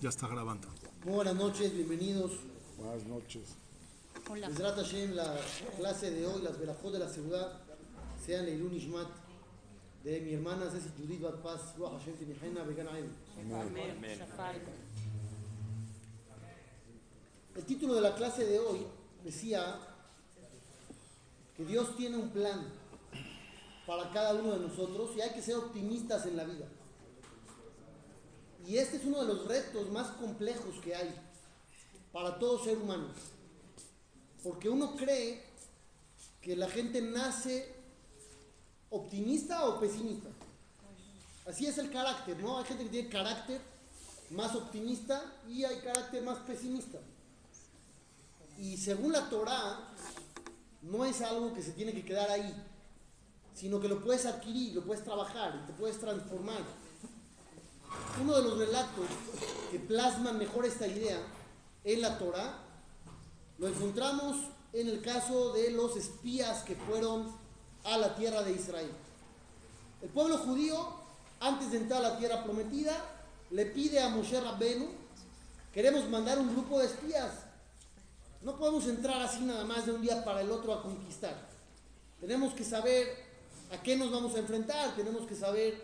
Ya está grabando. Muy buenas noches, bienvenidos. Buenas noches. Hola. Hashem, la clase de hoy, las verajot de la ciudad, sean Leilun Ishmat, de mi hermana Ceci Judith Bat Paz, Ruach Hashem Tinihena, Began Aim. Amén. El título de la clase de hoy decía que Dios tiene un plan para cada uno de nosotros y hay que ser optimistas en la vida. Y este es uno de los retos más complejos que hay para todo ser humano. Porque uno cree que la gente nace optimista o pesimista. Así es el carácter, ¿no? Hay gente que tiene carácter más optimista y hay carácter más pesimista. Y según la Torá, no es algo que se tiene que quedar ahí, sino que lo puedes adquirir, lo puedes trabajar te puedes transformar. Uno de los relatos que plasman mejor esta idea en la Torá lo encontramos en el caso de los espías que fueron a la tierra de Israel. El pueblo judío, antes de entrar a la tierra prometida, le pide a Moshe Rabbenu, queremos mandar un grupo de espías. No podemos entrar así nada más de un día para el otro a conquistar. Tenemos que saber a qué nos vamos a enfrentar, tenemos que saber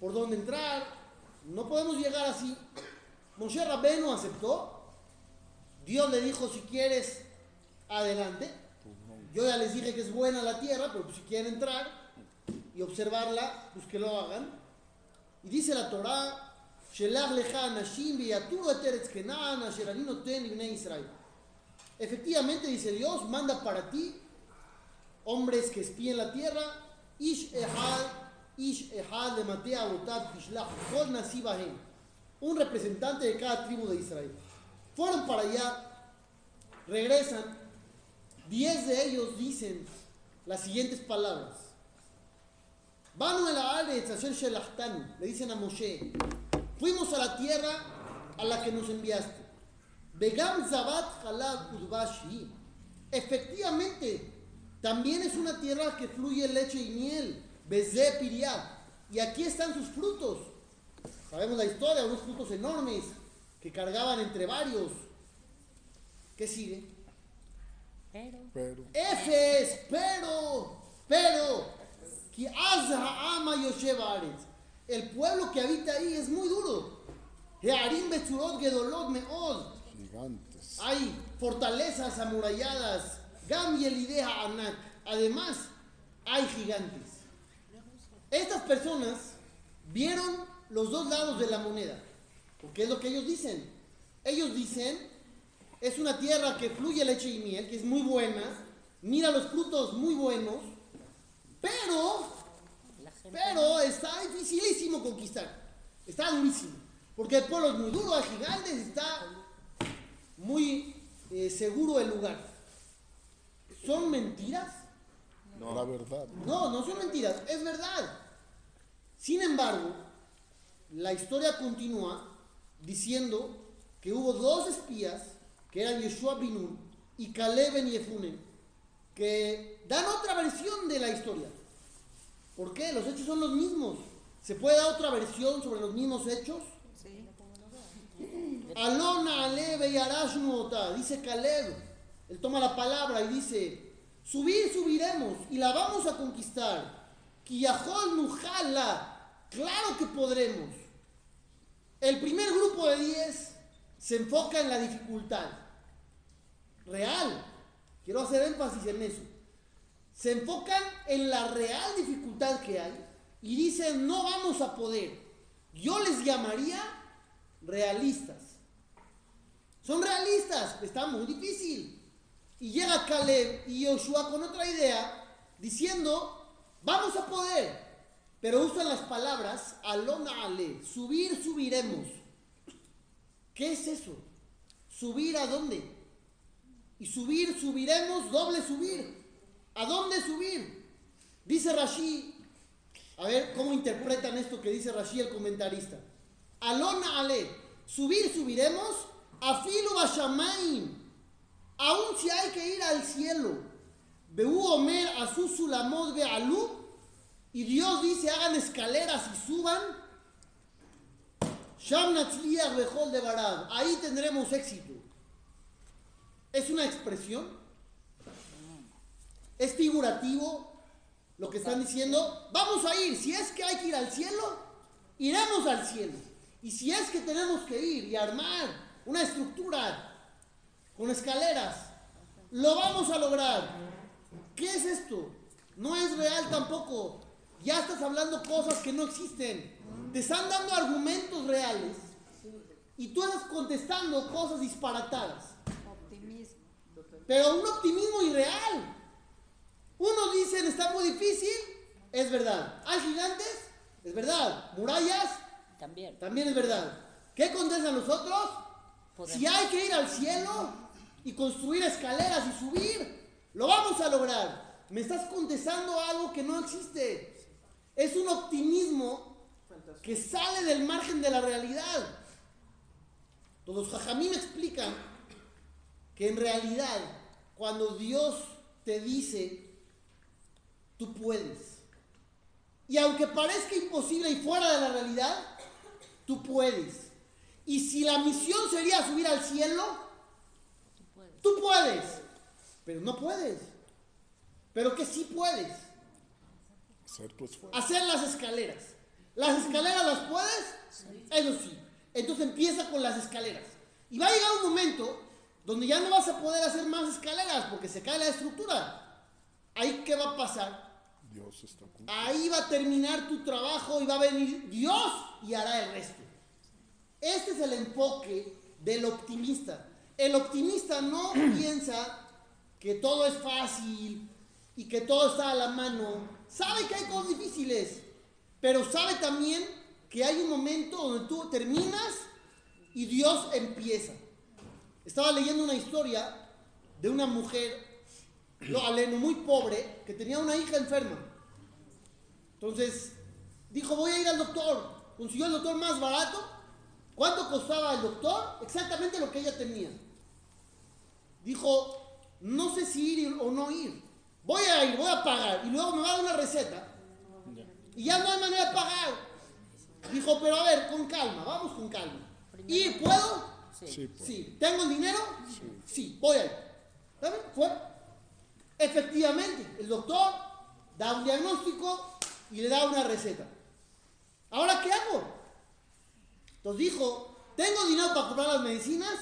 por dónde entrar. No podemos llegar así. Moshe Rabbenu aceptó. Dios le dijo, si quieres, adelante. Yo ya les dije que es buena la tierra, pero si quieren entrar y observarla, pues que lo hagan. Y dice la Torá, "Shelach lecha anashim v'yaturu et eretz Kenan asher ani noten libnei Israel". Efectivamente, dice Dios, manda para ti hombres que espíen la tierra, ish un representante de cada tribu de Israel. Fueron para allá, regresan, diez de ellos dicen las siguientes palabras. Haaretz asher shelachtanu, le dicen a Moshe, fuimos a la tierra a la que nos enviaste. Begam Zabat Halab. Efectivamente, también es una tierra que fluye leche y miel. Bezé. Y aquí están sus frutos. Sabemos la historia, unos frutos enormes que cargaban entre varios. ¿Qué sigue? Pero Pero Efes, pero, pero, que ama. El pueblo que habita ahí es muy duro. Gigantes. Hay fortalezas amuralladas. Gam y Anak. Además, hay gigantes. Estas personas vieron los dos lados de la moneda. Porque es lo que ellos dicen. Ellos dicen, es una tierra que fluye leche y miel, que es muy buena. Mira los frutos muy buenos. Pero, pero está dificilísimo conquistar. Está durísimo. Porque el pueblo es muy duro, hay gigantes, está muy eh, seguro el lugar. ¿Son mentiras? La verdad. No, no son mentiras, es verdad. Sin embargo, la historia continúa diciendo que hubo dos espías, que eran Yeshua Binun y Caleb Ben Yefunen, que dan otra versión de la historia. ¿Por qué? Los hechos son los mismos. ¿Se puede dar otra versión sobre los mismos hechos? Alona Aleve y Arashnuota, dice Caleb. Él toma la palabra y dice: Subir, subiremos y la vamos a conquistar. Kiyahol Nujala, claro que podremos. El primer grupo de 10 se enfoca en la dificultad. Real. Quiero hacer énfasis en eso. Se enfocan en la real dificultad que hay y dicen: No vamos a poder. Yo les llamaría realistas. Son realistas, está muy difícil. Y llega Caleb y Joshua con otra idea, diciendo, vamos a poder. Pero usan las palabras, alona ale, subir, subiremos. ¿Qué es eso? ¿Subir a dónde? Y subir, subiremos, doble subir. ¿A dónde subir? Dice Rashi, a ver cómo interpretan esto que dice Rashi el comentarista. Alona ale, subir, subiremos, afilu bashamaim, aun si hay que ir al cielo. Beú Omer asu sulamot be'alu, y Dios dice hagan escaleras y suban. De barad. Ahí tendremos éxito. ¿Es una expresión? ¿Es figurativo lo que están diciendo? Vamos a ir. Si es que hay que ir al cielo, iremos al cielo. Y si es que tenemos que ir y armar una estructura con escaleras, lo vamos a lograr. ¿Qué es esto? No es real tampoco. Ya estás hablando cosas que no existen. Te están dando argumentos reales y tú estás contestando cosas disparatadas. Optimismo. Pero un optimismo irreal. Unos dicen está muy difícil, es verdad. Hay gigantes, es verdad. Murallas, También. también es verdad. ¿Qué contestan los otros? Podemos. Si hay que ir al cielo y construir escaleras y subir, lo vamos a lograr. Me estás contestando algo que no existe. Es un optimismo que sale del margen de la realidad. Todos los jajamín explican que en realidad, cuando Dios te dice, tú puedes. Y aunque parezca imposible y fuera de la realidad, tú puedes. Y si la misión sería subir al cielo, Tú puedes. tú puedes. Pero no puedes. Pero que sí puedes. Hacer tu esfuerzo. Hacer las escaleras. ¿Las escaleras las puedes? Eso sí. Entonces empieza con las escaleras. Y va a llegar un momento donde ya no vas a poder hacer más escaleras porque se cae la estructura. Ahí qué va a pasar? Dios está con Ahí va a terminar tu trabajo y va a venir Dios y hará el resto. Este es el enfoque del optimista. El optimista no piensa que todo es fácil y que todo está a la mano. Sabe que hay cosas difíciles, pero sabe también que hay un momento donde tú terminas y Dios empieza. Estaba leyendo una historia de una mujer, aleno, muy pobre, que tenía una hija enferma. Entonces dijo, voy a ir al doctor. Consiguió el doctor más barato. ¿Cuánto costaba el doctor? Exactamente lo que ella tenía. Dijo, no sé si ir o no ir. Voy a ir, voy a pagar. Y luego me va a dar una receta. Y ya no hay manera de pagar. Dijo, pero a ver, con calma, vamos con calma. ¿Ir puedo? Sí. Sí, pues. Sí. ¿Tengo el dinero? Sí. voy a ir. ¿Está bien? Fue. Efectivamente, el doctor da un diagnóstico y le da una receta. ¿Ahora qué hago? Entonces dijo, ¿tengo dinero para comprar las medicinas?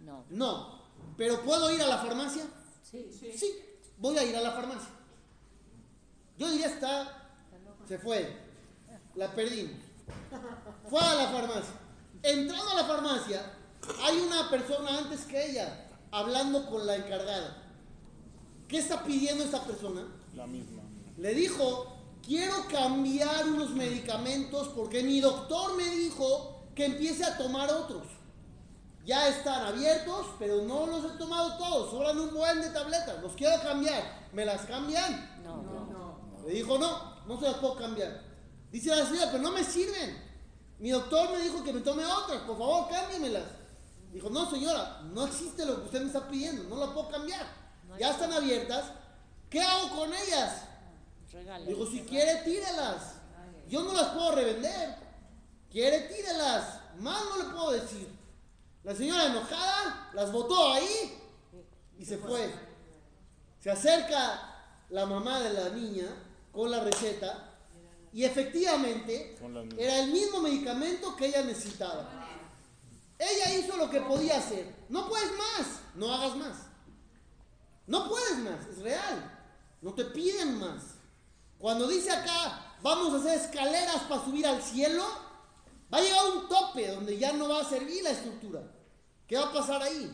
No. No. ¿Pero puedo ir a la farmacia? Sí. Sí, voy a ir a la farmacia. Yo diría está, se fue, la perdimos. Fue a la farmacia. Entrando a la farmacia, hay una persona antes que ella hablando con la encargada. ¿Qué está pidiendo esta persona? La misma. Le dijo, quiero cambiar unos medicamentos porque mi doctor me dijo que empiece a tomar otros. Ya están abiertos, pero no los he tomado todos, sobran un buen de tabletas, los quiero cambiar. ¿Me las cambian? No. no. Le dijo, no, no se las puedo cambiar. Dice la señora, pero no me sirven. Mi doctor me dijo que me tome otras, por favor, cámbiamelas. Dijo, no señora, no existe lo que usted me está pidiendo, no la puedo cambiar. Ya están abiertas, ¿qué hago con ellas? Regale. Dijo, si quiere, tírelas. Yo no las puedo revender. Quiere, tírelas. Más no le puedo decir. La señora enojada las botó ahí y se fue. Se acerca la mamá de la niña con la receta y efectivamente era el mismo medicamento que ella necesitaba. Ella hizo lo que podía hacer. No puedes más, no hagas más. No puedes más, es real. No te piden más. Cuando dice acá, vamos a hacer escaleras para subir al cielo, va a llegar un tope donde ya no va a servir la estructura. ¿Qué va a pasar ahí?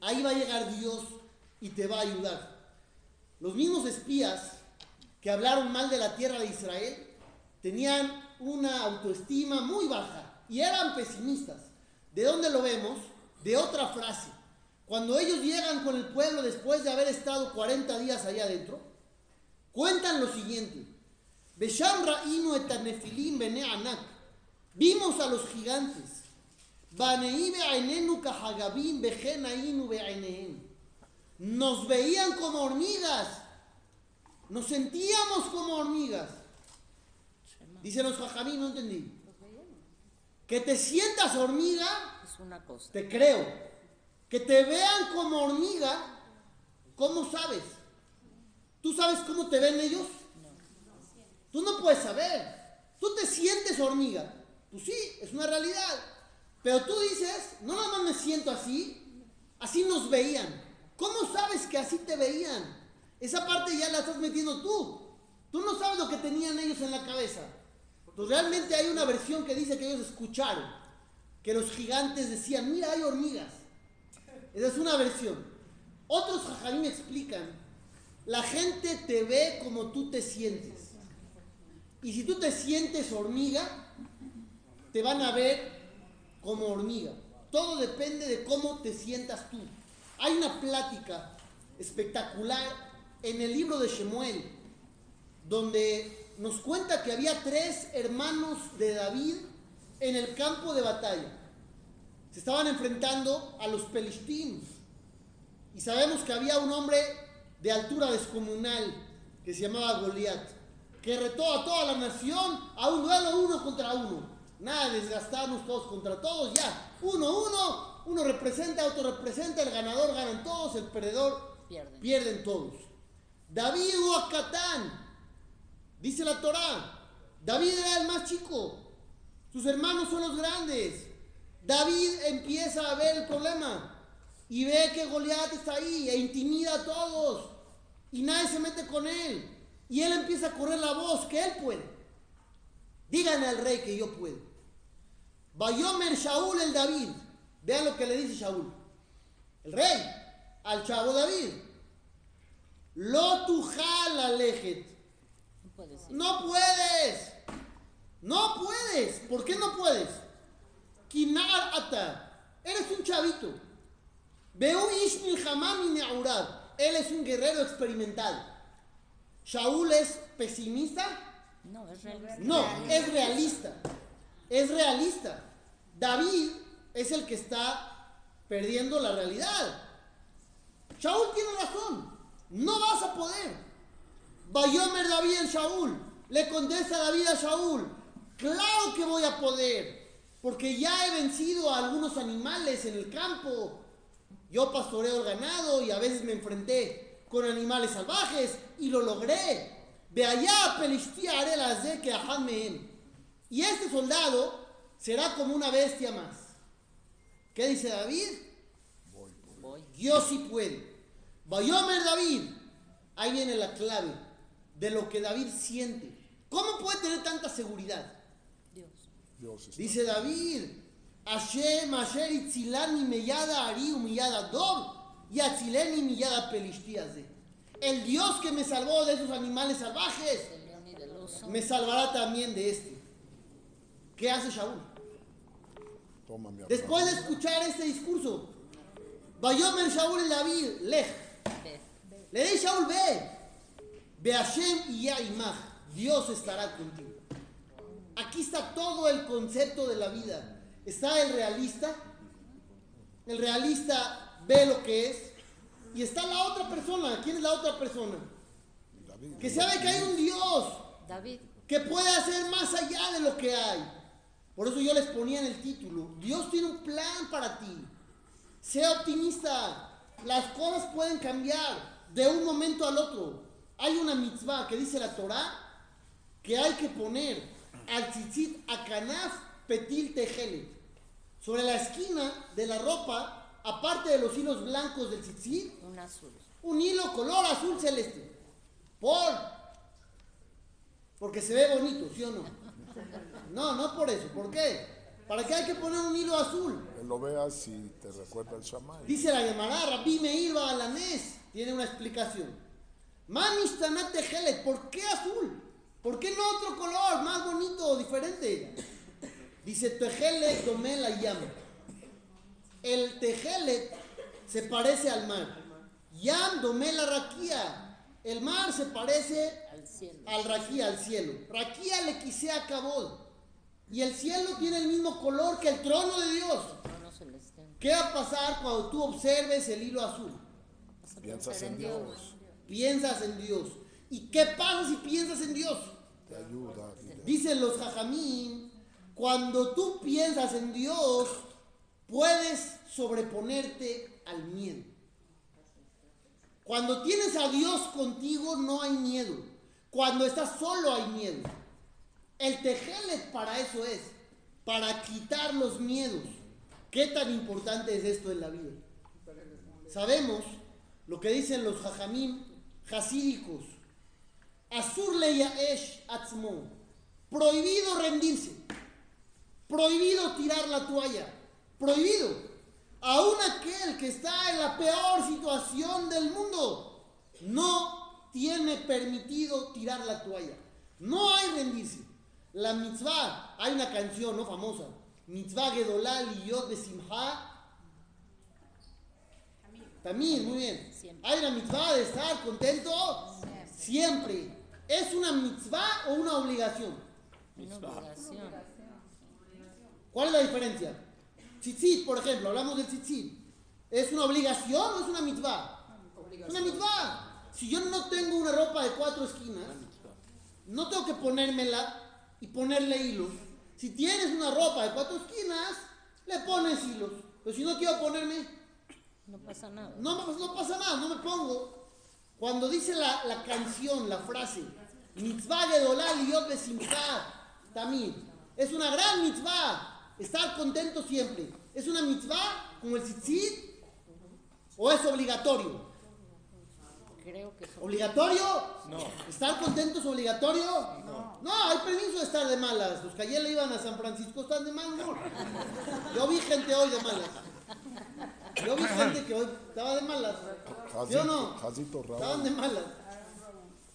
Ahí va a llegar Dios y te va a ayudar. Los mismos espías que hablaron mal de la tierra de Israel tenían una autoestima muy baja y eran pesimistas. ¿De dónde lo vemos? De otra frase. Cuando ellos llegan con el pueblo después de haber estado 40 días allá adentro, cuentan lo siguiente. Vimos a los gigantes. Nos veían como hormigas. Nos sentíamos como hormigas. Dicen los jajamí, no entendí. Que te sientas hormiga, Es una cosa. te creo. Que te vean como hormiga, ¿cómo sabes? ¿Tú sabes cómo te ven ellos? Tú no puedes saber. Tú te sientes hormiga. Pues sí, es una realidad. Pero tú dices, no nada más me siento así, así nos veían. ¿Cómo sabes que así te veían? Esa parte ya la estás metiendo tú. Tú no sabes lo que tenían ellos en la cabeza. Pues realmente hay una versión que dice que ellos escucharon, que los gigantes decían, mira, hay hormigas. Esa es una versión. Otros jajarín explican, la gente te ve como tú te sientes. Y si tú te sientes hormiga, te van a ver como hormiga. Todo depende de cómo te sientas tú. Hay una plática espectacular en el libro de Shemuel, donde nos cuenta que había tres hermanos de David en el campo de batalla. Se estaban enfrentando a los pelishtim. Y sabemos que había un hombre de altura descomunal que se llamaba Goliat, que retó a toda la nación a un duelo uno contra uno. Nada de desgastarnos todos contra todos, ya. Uno, uno, uno representa, otro representa, el ganador ganan todos, el perdedor Pierden. pierden todos. David o Acatán, dice la Torá, David era el más chico, sus hermanos son los grandes. David empieza a ver el problema y ve que Goliat está ahí e intimida a todos y nadie se mete con él. Y él empieza a correr la voz que él puede. Díganle al rey que yo puedo. Bayomer Shaul el David. Vean lo que le dice Shaul. El rey al chavo David. Lo tujal alejet. No puedes. No puedes. No puedes. ¿Por qué no puedes? Kinar ata. Eres un chavito. Veo Ishmil Hamam y Neurad. Él es un guerrero experimentado. Shaul es pesimista. No, es realista. No, es realista. Es realista. David es el que está perdiendo la realidad. Shaul tiene razón. No vas a poder. Bayomer David el Shaul. Le contesta David a Shaul. Claro que voy a poder. Porque ya he vencido a algunos animales en el campo. Yo pastoreo el ganado y a veces me enfrenté con animales salvajes y lo logré. Ve allá, Pelishtia, haré las de que ajad mehem. Y este soldado será como una bestia más. ¿Qué dice David? Voy. Yo sí puedo. Bayomer David. Ahí viene la clave de lo que David siente. ¿Cómo puede tener tanta seguridad? Dios. Dios está. Dice David, Hashem, Asher, Itzilani, Meyada, Ari, Humillada, Dor, y Atzileni, Miyada, Pelishtías. El Dios que me salvó de esos animales salvajes, me salvará también de este. ¿Qué hace Shaul? Toma mi Después de escuchar este discurso, Bayomer Shaul el David, Lej, le dice Shaul, ve, ve Hashem y ya imaj, Dios estará contigo. Aquí está todo el concepto de la vida. Está el realista, el realista ve lo que es, y está la otra persona. ¿Quién es la otra persona? David, Que sabe que hay un Dios David. que puede hacer más allá de lo que hay. Por eso yo les ponía en el título, Dios tiene un plan para ti. Sea optimista. Las cosas pueden cambiar de un momento al otro. Hay una mitzvah que dice la Torah que hay que poner al tzitzit a kanaf petil tejelet. Sobre la esquina de la ropa, aparte de los hilos blancos del tzitzit, Un azul. un hilo color azul celeste. Por. Porque se ve bonito, ¿sí o no? No, no por eso. ¿Por qué? ¿Para qué hay que poner un hilo azul? Que lo veas y te recuerda el Shammai. Dice la Gemara, Rabbi Meir Balanés, tiene una explicación. Manishtanat tejelet, ¿por qué azul? ¿Por qué no otro color más bonito o diferente? Dice tejelet domé la llama. El tejelet se parece al mar. Yam domé la raquía. El mar se parece Al cielo. al raquía, al cielo. Raquía le quise a cabod. Y el cielo tiene el mismo color que el trono de Dios. Trono. ¿Qué va a pasar cuando tú observes el hilo azul? Piensas en Dios. Piensas en Dios. ¿Y qué pasa si piensas en Dios? Te ayuda. Dicen los jajamín Cuando tú piensas en Dios, puedes sobreponerte al miedo. Cuando tienes a Dios contigo, no hay miedo. Cuando estás solo, hay miedo. El tejelet para eso es, para quitar los miedos. ¿Qué tan importante es esto en la vida? Sabemos lo que dicen los jajamim hasídicos. Azur esh atzmo. Prohibido rendirse. Prohibido tirar la toalla. Prohibido. Aún aquel que está en la peor situación del mundo no tiene permitido tirar la toalla. No hay rendirse. La mitzvah, hay una canción no famosa. Mitzvah Gedolal y Yod de Simha. También, muy bien. Siempre. Hay una mitzvah de estar contento siempre. ¿Es una mitzvah o una obligación? Una obligación. ¿Cuál es la diferencia? Tzitzit, por ejemplo, hablamos del tzitzit. ¿Es una obligación o es una mitzvah? Es una mitzvah. Si yo no tengo una ropa de cuatro esquinas, no tengo que ponérmela y ponerle hilos. Si tienes una ropa de cuatro esquinas, le pones hilos. Pero si no quiero ponerme, No pasa nada. no, pasa nada, no me pongo. Cuando dice la, la canción, la frase, mitzvah gedolal y yod besimcha, también, es una gran mitzvah, estar contento siempre. ¿Es una mitzvah como el tzitzit o es obligatorio? Creo que es ¿Obligatorio? No. ¿Estar contento es obligatorio? No. No, hay permiso de estar de malas. Los que ayer le iban a San Francisco están de mal humor. Yo vi gente hoy de malas. Yo vi gente que hoy estaba de malas. ¿Sí o no? Estaban de malas.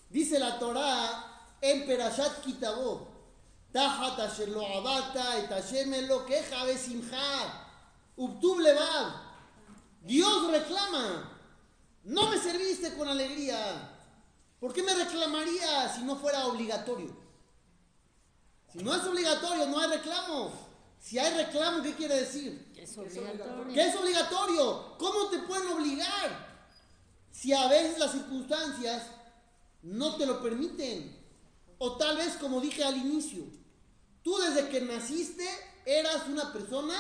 Dice la Torá en Perashat Kitabó. Tajat asher lo abata et Hashem lo queja besimcha. Ubtub levad. Dios reclama. No me serviste con alegría. ¿Por qué me reclamaría si no fuera obligatorio? Si no es obligatorio, no hay reclamo. Si hay reclamo, ¿qué quiere decir? Es obligatorio. ¿Qué es obligatorio? ¿Cómo te pueden obligar? Si a veces las circunstancias no te lo permiten. O tal vez, como dije al inicio, tú desde que naciste eras una persona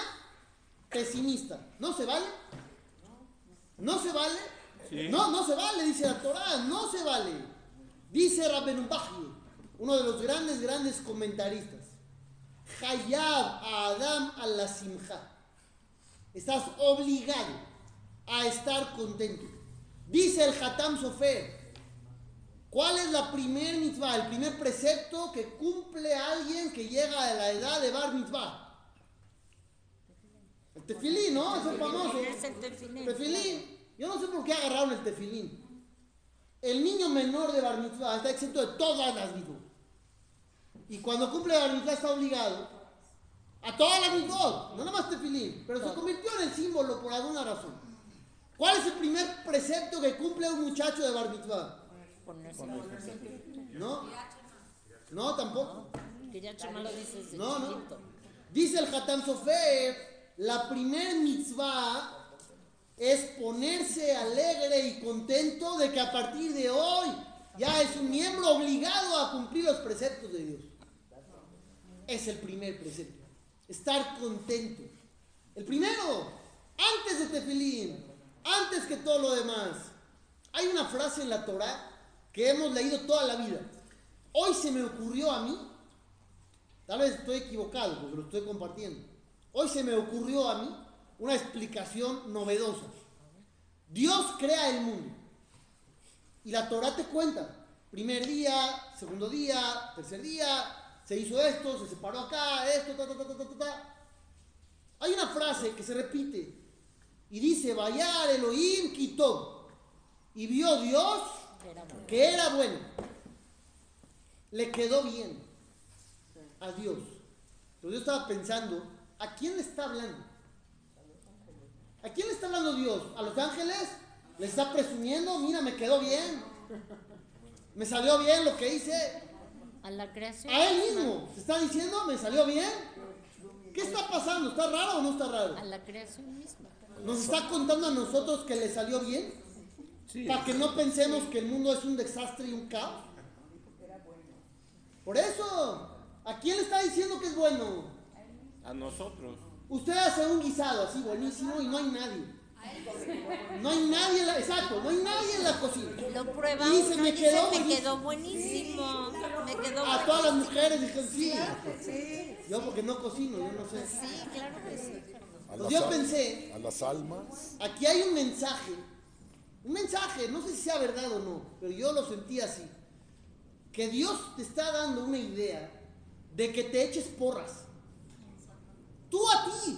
pesimista. ¿No se vale? ¿No se vale? No, no se vale, dice la Torah, no se vale. Dice Rabben Baji, uno de los grandes, grandes comentaristas. Hayab a Adam a la simja. Estás obligado a estar contento. Dice el Hatam Sofer. ¿Cuál es la primer mitzvah? El primer precepto que cumple alguien que llega a la edad de bar mitzvah. El tefilín, ¿no? Es el famoso. Es el tefilín. Yo no sé por qué agarraron el tefilín. El niño menor de bar mitzvah está exento de todas las mitzvot. Y cuando cumple bar mitzvah está obligado a todas las mitzvot. No nada más tefilín. Pero se convirtió en el símbolo por alguna razón. ¿Cuál es el primer precepto que cumple un muchacho de bar mitzvah? ¿No? No, tampoco. Que ya Chema lo dices desde No, no. Dice el Hatam Sofer, la primer mitzvah es ponerse alegre y contento de que a partir de hoy ya es un miembro obligado a cumplir los preceptos de Dios. Es el primer precepto. Estar contento. El primero, antes de Tefilín, antes que todo lo demás. Hay una frase en la Torah que hemos leído toda la vida. Hoy se me ocurrió a mí Tal vez estoy equivocado porque lo estoy compartiendo. Hoy se me ocurrió a mí una explicación novedosa. Dios crea el mundo. Y la Torah te cuenta. Primer día, segundo día, tercer día, se hizo esto, se separó acá, esto, ta, ta, ta, ta, ta, ta. Hay una frase que se repite y dice, Vayar Elohim quitó. Y vio Dios que era bueno. Le quedó bien a Dios. Pero yo estaba pensando, ¿a quién le está hablando? ¿A quién le está hablando Dios? ¿A los ángeles? ¿Le está presumiendo? Mira, me quedó bien. Me salió bien lo que hice. A la creación. A él mismo. ¿Se está diciendo? ¿Me salió bien? ¿Qué está pasando? ¿Está raro o no está raro? A la creación misma. ¿Nos está contando a nosotros que le salió bien? Para que no pensemos que el mundo es un desastre y un caos. Por eso, ¿a quién le está diciendo que es bueno? A nosotros. Usted hace un guisado así buenísimo y no hay nadie. No hay nadie en la, exacto, no hay nadie en la cocina. Lo prueba Y dice, uno "Me dice, quedó me buenísimo". quedó buenísimo. Me quedó A todas las mujeres dijeron sí. Yo porque no cocino, yo no sé. Sí, claro que sí. Pues yo pensé- a las almas. Aquí hay un mensaje, un mensaje, no sé si sea verdad o no, pero yo lo sentí así. Que Dios te está dando una idea de que te eches porras. Tú a ti,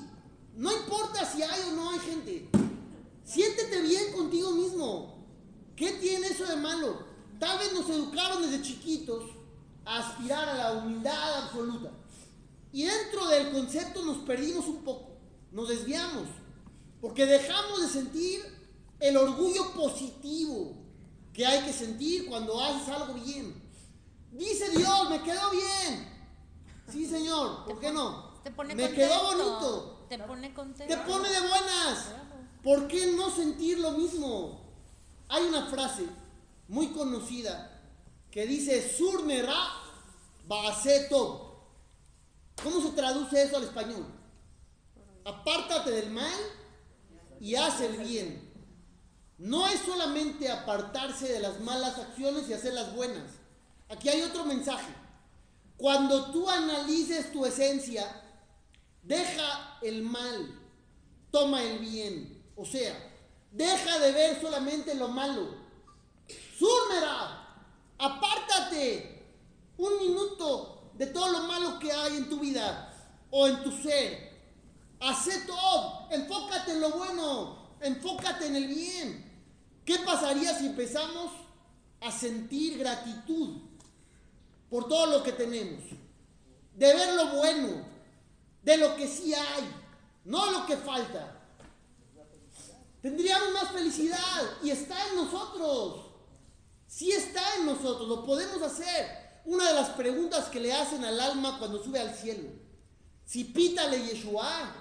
no importa si hay o no hay gente. Siéntete bien contigo mismo. ¿Qué tiene eso de malo? Tal vez nos educaron desde chiquitos a aspirar a la humildad absoluta. Y dentro del concepto nos perdimos un poco, nos desviamos, porque dejamos de sentir el orgullo positivo que hay que sentir cuando haces algo bien. Dice Dios, me quedó bien. Sí, Señor, ¿por qué no? Te pone me contento. quedó bonito. Te pone contento. Te pone de buenas. ¿Por qué no sentir lo mismo? Hay una frase muy conocida que dice Surnera Baseto. ¿Cómo se traduce eso al español? Apártate del mal y haz el bien. No es solamente apartarse de las malas acciones y hacer las buenas. Aquí hay otro mensaje. Cuando tú analices tu esencia, deja el mal, toma el bien. O sea, deja de ver solamente lo malo. Surmera, apártate un minuto de todo lo malo que hay en tu vida o en tu ser. Hacé todo, enfócate en lo bueno, enfócate en el bien. ¿Qué pasaría si empezamos a sentir gratitud por todo lo que tenemos? De ver lo bueno, de lo que sí hay, no lo que falta. Tendríamos más felicidad y está en nosotros. Sí está en nosotros, lo podemos hacer. Una de las preguntas que le hacen al alma cuando sube al cielo. Si pítale Yeshua,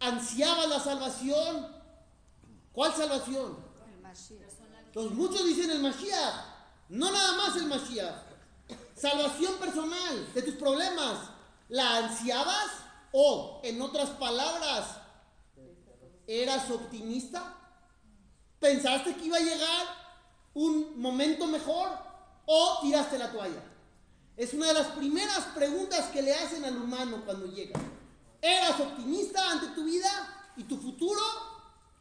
ansiaba la salvación. ¿Cuál salvación? Entonces muchos dicen el Mashiach. No nada más el Mashiach. Salvación personal de tus problemas. ¿La ansiabas? O, en otras palabras, ¿eras optimista? ¿Pensaste que iba a llegar un momento mejor? ¿O tiraste la toalla? Es una de las primeras preguntas que le hacen al humano cuando llega. ¿Eras optimista ante tu vida y tu futuro?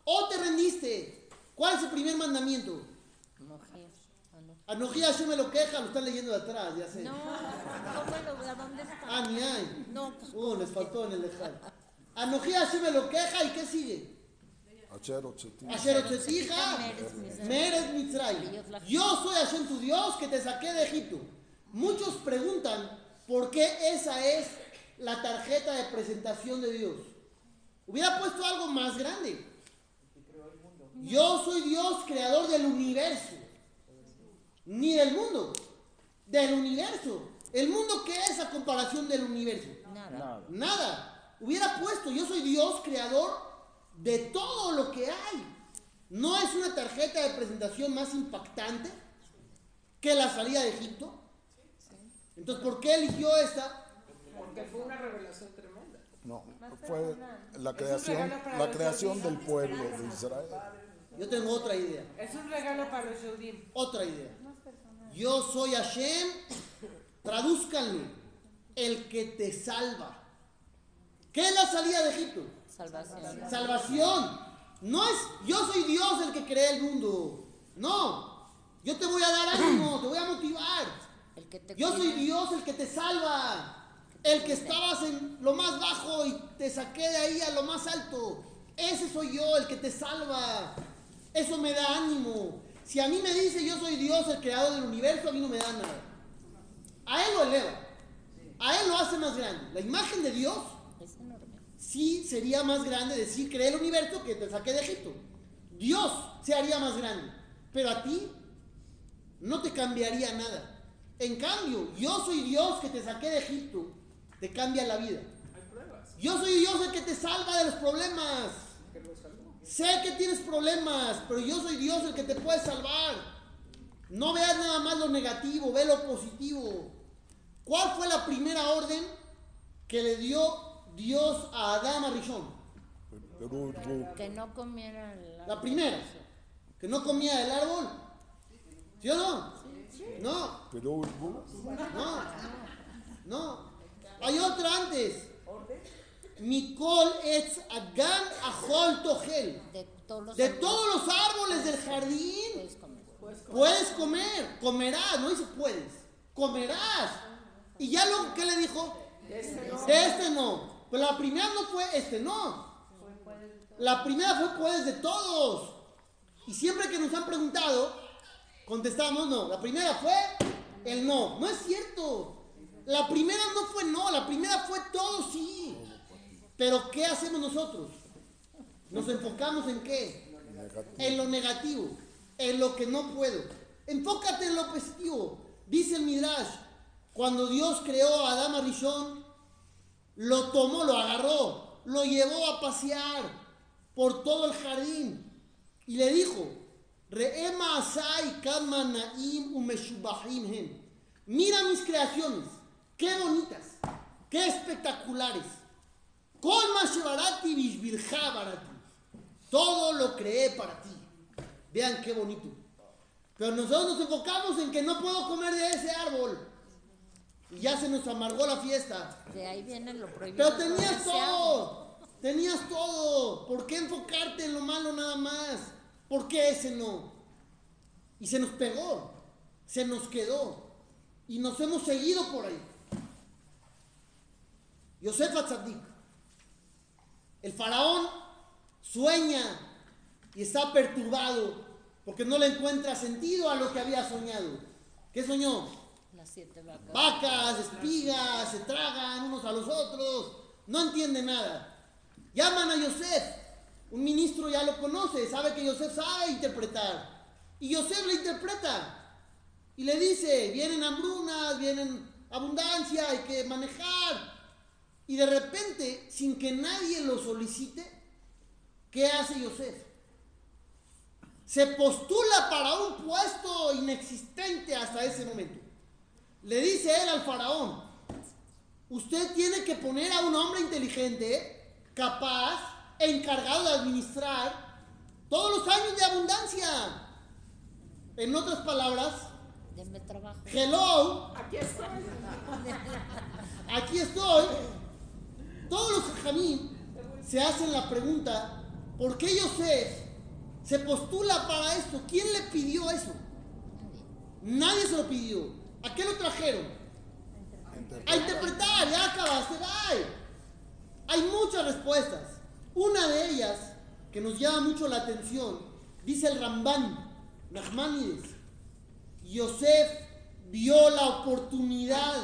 ¿O te rendiste? ¿Cuál es el primer mandamiento? Anoji Hashem me lo queja, lo están leyendo de atrás, ya sé. No, ¿cómo lo, ¿a dónde está? Ah, ni hay. No, pues, Uh, les faltó en el dejar. Anoji Hashem me lo queja y ¿qué sigue? Asher Otzetija, Meres Mitzrayim. Yo soy Hashem tu Dios que te saqué de Egipto. Muchos preguntan por qué esa es la tarjeta de presentación de Dios. Hubiera puesto algo más grande. Yo soy Dios creador del universo. Ni del mundo, del universo. ¿El mundo qué es a comparación del universo? nada. Nada. Nada. Hubiera puesto, yo soy Dios creador de todo lo que hay. ¿No es una tarjeta de presentación más impactante que la salida de Egipto? Entonces, ¿por qué eligió esta? Porque fue una revelación tremenda. No, fue la creación, regalo para la los creación del judíos. pueblo de Israel. Yo tengo otra idea, Es un regalo para los Yehudim. otra idea. Yo soy Hashem, tradúzcanlo, el que te salva. ¿Qué es la salida de Egipto? Salvación. Salvación. No es yo soy Dios el que crea el mundo. No. Yo te voy a dar ánimo, te voy a motivar. El que te Yo soy. Dios el que te salva. El que estabas en lo más bajo y te saqué de ahí a lo más alto. Ese soy yo, el que te salva. Eso me da ánimo. Si a mí me dice yo soy Dios, el creador del universo, a mí no me da nada. A Él lo eleva. A Él lo hace más grande. La imagen de Dios Es enorme. sí sería más grande decir creé el universo que te saqué de Egipto. Dios se haría más grande. Pero a ti no te cambiaría nada. En cambio, yo soy Dios que te saqué de Egipto. Te cambia la vida. Hay pruebas. Yo soy Dios el que te salva de los problemas. Sé que tienes problemas, pero yo soy Dios el que te puede salvar. No veas nada más lo negativo, ve lo positivo. ¿Cuál fue la primera orden que le dio Dios a Adán Arishon? Perú, Ru, Que no comiera la, La primera, que no comía del árbol. ¿Sí o no? No, no, no. Hay otra antes. De todos los De árboles todos los árboles del jardín puedes comer. puedes comer, comerás, no dice puedes, comerás. Y ya luego, ¿qué le dijo? De este no. Pero la primera no fue este no. La primera fue puedes de todos. Y siempre que nos han preguntado, contestamos no. La primera fue el no. No es cierto. La primera no fue no, la primera fue todo sí. Pero ¿qué hacemos nosotros? Nos enfocamos en qué? en lo negativo, en lo que no puedo. Enfócate en lo positivo. Dice el Midrash, cuando Dios creó a Adán Arishon, lo tomó, lo agarró, lo llevó a pasear por todo el jardín y le dijo, Re'ema asai. Mira mis creaciones, qué bonitas, qué espectaculares. Todo lo creé para ti. Vean qué bonito. Pero nosotros nos enfocamos en que no puedo comer de ese árbol. Y ya se nos amargó la fiesta. De ahí viene lo prohibido. Pero tenías todo. Tenías todo. ¿Por qué enfocarte en lo malo nada más? ¿Por qué ese no? Y se nos pegó. Se nos quedó. Y nos hemos seguido por ahí. Yosef Atzadik. El faraón sueña y está perturbado porque no le encuentra sentido a lo que había soñado. ¿Qué soñó? Las siete vacas. Vacas, espigas, se tragan unos a los otros, no entiende nada. Llaman a Yosef, un ministro ya lo conoce, sabe que Yosef sabe interpretar. Y Yosef le interpreta y le dice, vienen hambrunas, vienen abundancia, hay que manejar. Y de repente, sin que nadie lo solicite, ¿qué hace Yosef? Se postula para un puesto inexistente hasta ese momento. Le dice él al faraón, usted tiene que poner a un hombre inteligente, capaz, encargado de administrar todos los años de abundancia. En otras palabras, Denme trabajo. hello, Aquí estoy. aquí estoy. Todos los jamín se hacen la pregunta, ¿por qué Yosef se postula para esto? ¿Quién le pidió eso? Nadie se lo pidió. ¿A qué lo trajeron? A interpretar, ya acabaste, bye. Hay muchas respuestas. Una de ellas, que nos llama mucho la atención, dice el Ramban, Nachmanides. Yosef vio la oportunidad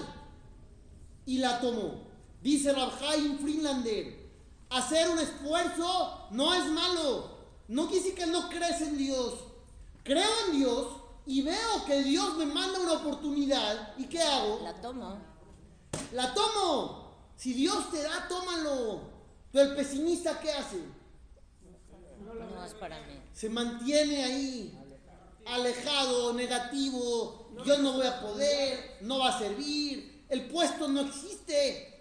y la tomó. Dice Rabhaim Friedlander, hacer un esfuerzo no es malo. No quiere decir que no crees en Dios. Creo en Dios y veo que Dios me manda una oportunidad. ¿Y qué hago? La tomo. La tomo. Si Dios te da, tómalo. Pero el pesimista, ¿qué hace? No es para mí. Se mantiene ahí, alejado, negativo. Yo no voy a poder, no va a servir, el puesto no existe.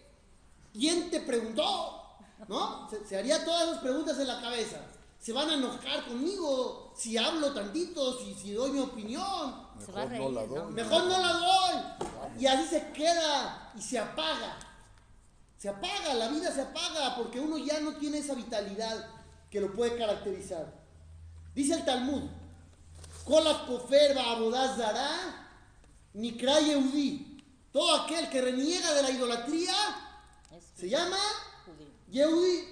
¿Quién te preguntó? ¿No? Se, se haría todas esas preguntas en la cabeza. Se van a enojar conmigo si hablo tantito, si, si doy mi opinión. Se va a Mejor no la reír, ¿no? doy. Mejor no la doy. Y así se queda y se apaga. Se apaga, la vida se apaga porque uno ya no tiene esa vitalidad que lo puede caracterizar. Dice el Talmud, Kola kofer ba'abodah zará, nikra Yehudí. Todo aquel que reniega de la idolatría se llama. Yehudí.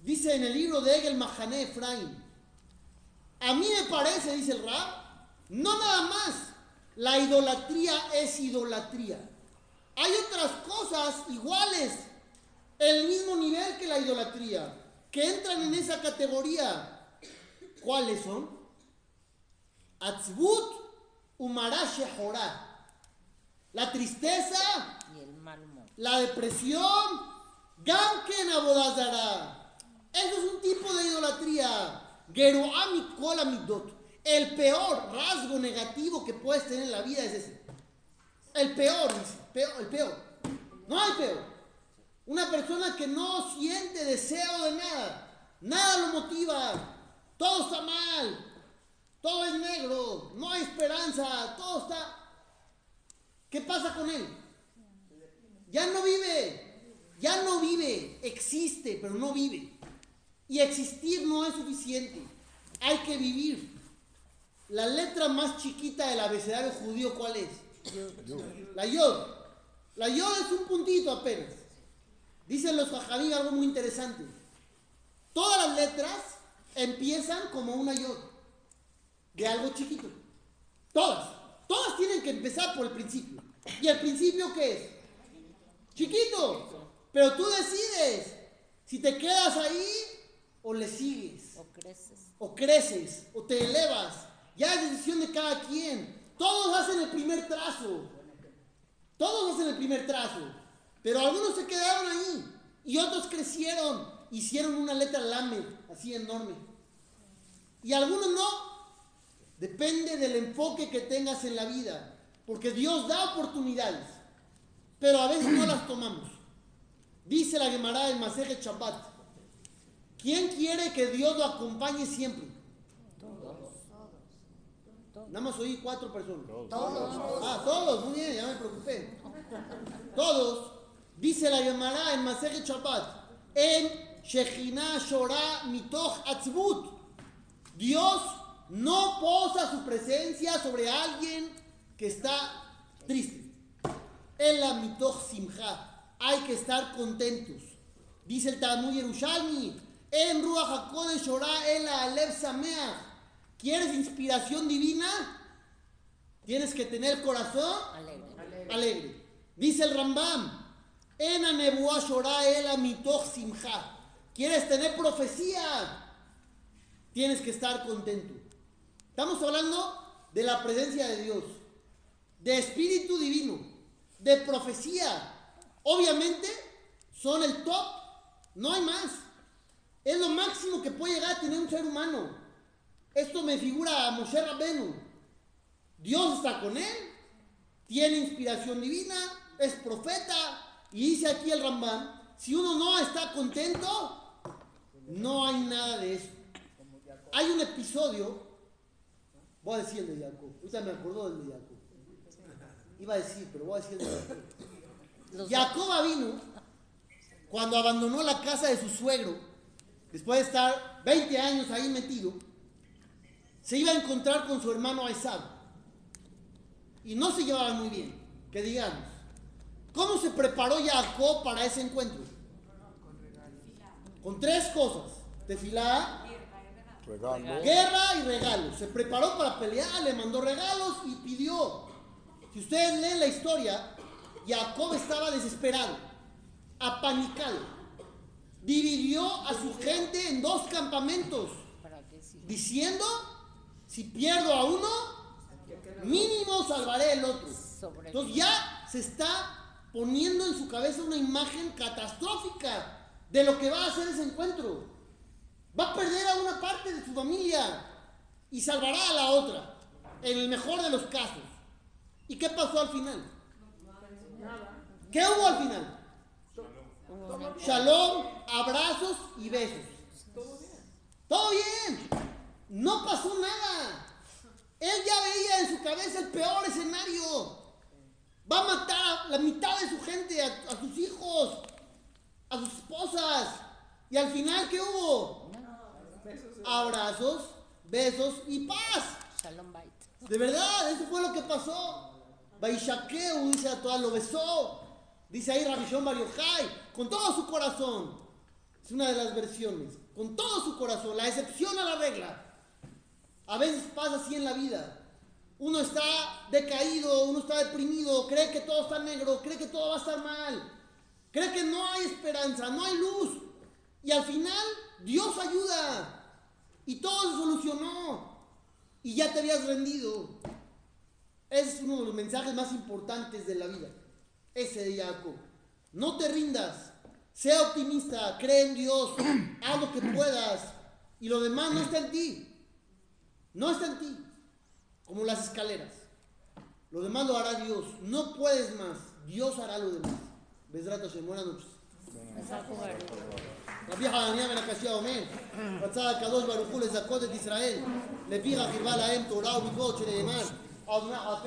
Dice en el libro de Egel Mahané Efraín. A mí me parece, dice el Rab, no nada más. La idolatría es idolatría. Hay otras cosas iguales, el mismo nivel que la idolatría, que entran en esa categoría. ¿Cuáles son? Atzbut umarash. La tristeza Y el mal humor. la depresión, Gamken Abodazara. Eso es un tipo de idolatría. El peor rasgo negativo que puedes tener en la vida es ese. El peor, dice. Peor, el peor. No hay peor. Una persona que no siente deseo de nada. Nada lo motiva. Todo está mal. Todo es negro. No hay esperanza. Todo está... ¿Qué pasa con él? Ya no vive. Ya no vive. Existe, pero no vive. Y existir no es suficiente. Hay que vivir. La letra más chiquita del abecedario judío, ¿cuál es? La yod. La yod es un puntito apenas. Dicen los jajabí algo muy interesante. Todas las letras empiezan como una yod. De algo chiquito. Todas. Todas tienen que empezar por el principio. ¿Y el principio qué es? Chiquito. Pero tú decides si te quedas ahí o le sigues. O creces. O creces. O te elevas. Ya es decisión de cada quien. Todos hacen el primer trazo. Todos hacen el primer trazo. Pero algunos se quedaron ahí. Y otros crecieron. Hicieron una letra lame. Así enorme. Y algunos no. Depende del enfoque que tengas en la vida. Porque Dios da oportunidades. Pero a veces no las tomamos. Dice la Gemara del Maseje Shabbat. ¿Quién quiere que Dios lo acompañe siempre? Nada más oí cuatro personas. Todos. Ah, todos, muy bien, ya me preocupé. Todos, dice la Gemara en Maseje Shabbat, en Shechina Shora Mitoch Atzbut. Dios no posa su presencia sobre alguien que está triste. En la Mitoch Simcha. Hay que estar contentos. Dice el Talmud Yerushalmi, en Ruach HaKodesh Shora el Alev Sameach. ¿Quieres inspiración divina? Tienes que tener corazón Alegre. alegre. Dice el Rambam, en Anebuah Shora el Amitoch Simcha. ¿Quieres tener profecía? Tienes que estar contento. Estamos hablando de la presencia de Dios, de espíritu divino, de profecía. Obviamente son el top, no hay más. Es lo máximo que puede llegar a tener un ser humano. Esto me figura a Moshe Rabbenu. Dios está con él, tiene inspiración divina, es profeta. Y dice aquí el Rambam, si uno no está contento, no hay nada de eso. Hay un episodio, voy a decir el de Jacob, ahorita me acordó del de Jacob. Iba a decir, pero voy a decir Jacob vino cuando abandonó la casa de su suegro, después de estar 20 años ahí metido, se iba a encontrar con su hermano Isaac. Y no se llevaban muy bien, que digamos. ¿Cómo se preparó Jacob para ese encuentro? Con tres cosas. Tefilá, Regalo. guerra y regalos. Se preparó para pelear, le mandó regalos y pidió. Si ustedes leen la historia, Jacob estaba desesperado, apanicado. Dividió a su gente en dos campamentos, diciendo, si pierdo a uno, mínimo salvaré el otro. Entonces ya se está poniendo en su cabeza una imagen catastrófica de lo que va a hacer ese encuentro. Va a perder a una parte de su familia y salvará a la otra, en el mejor de los casos. ¿Y qué pasó al final? ¿Qué hubo al final? Shalom, abrazos y besos. Todo bien. No pasó nada. Él ya veía en su cabeza el peor escenario. Va a matar a la mitad de su gente, a, a sus hijos, a sus esposas. Y al final, ¿qué hubo? Abrazos, besos y paz. Shalom Bait. De verdad, eso fue lo que pasó. Baishakeu, dice a todas, lo besó. Dice ahí Rabishon Bar Yochai, con todo su corazón. Es una de las versiones. Con todo su corazón, la excepción a la regla. A veces pasa así en la vida. Uno está decaído, uno está deprimido, cree que todo está negro, cree que todo va a estar mal. Cree que no hay esperanza, no hay luz. Y al final, Dios ayuda. Y todo se solucionó. Y ya te habías rendido. Ese es uno de los mensajes más importantes de la vida. Ese de Jacob. No te rindas. Sea optimista. Cree en Dios. Haz lo que puedas. Y lo demás no está en ti. No está en ti. Como las escaleras. Lo demás lo hará Dios. No puedes más. Dios hará lo demás. Besrat Hashem. Buenas noches. חזק וברוך. רבי חנניה בן הקשיא אומר, רצה הקדוש ברוך הוא לזכות את ישראל, לפיכך הרבה להם תורה ומצוות שנאמר, adına ateş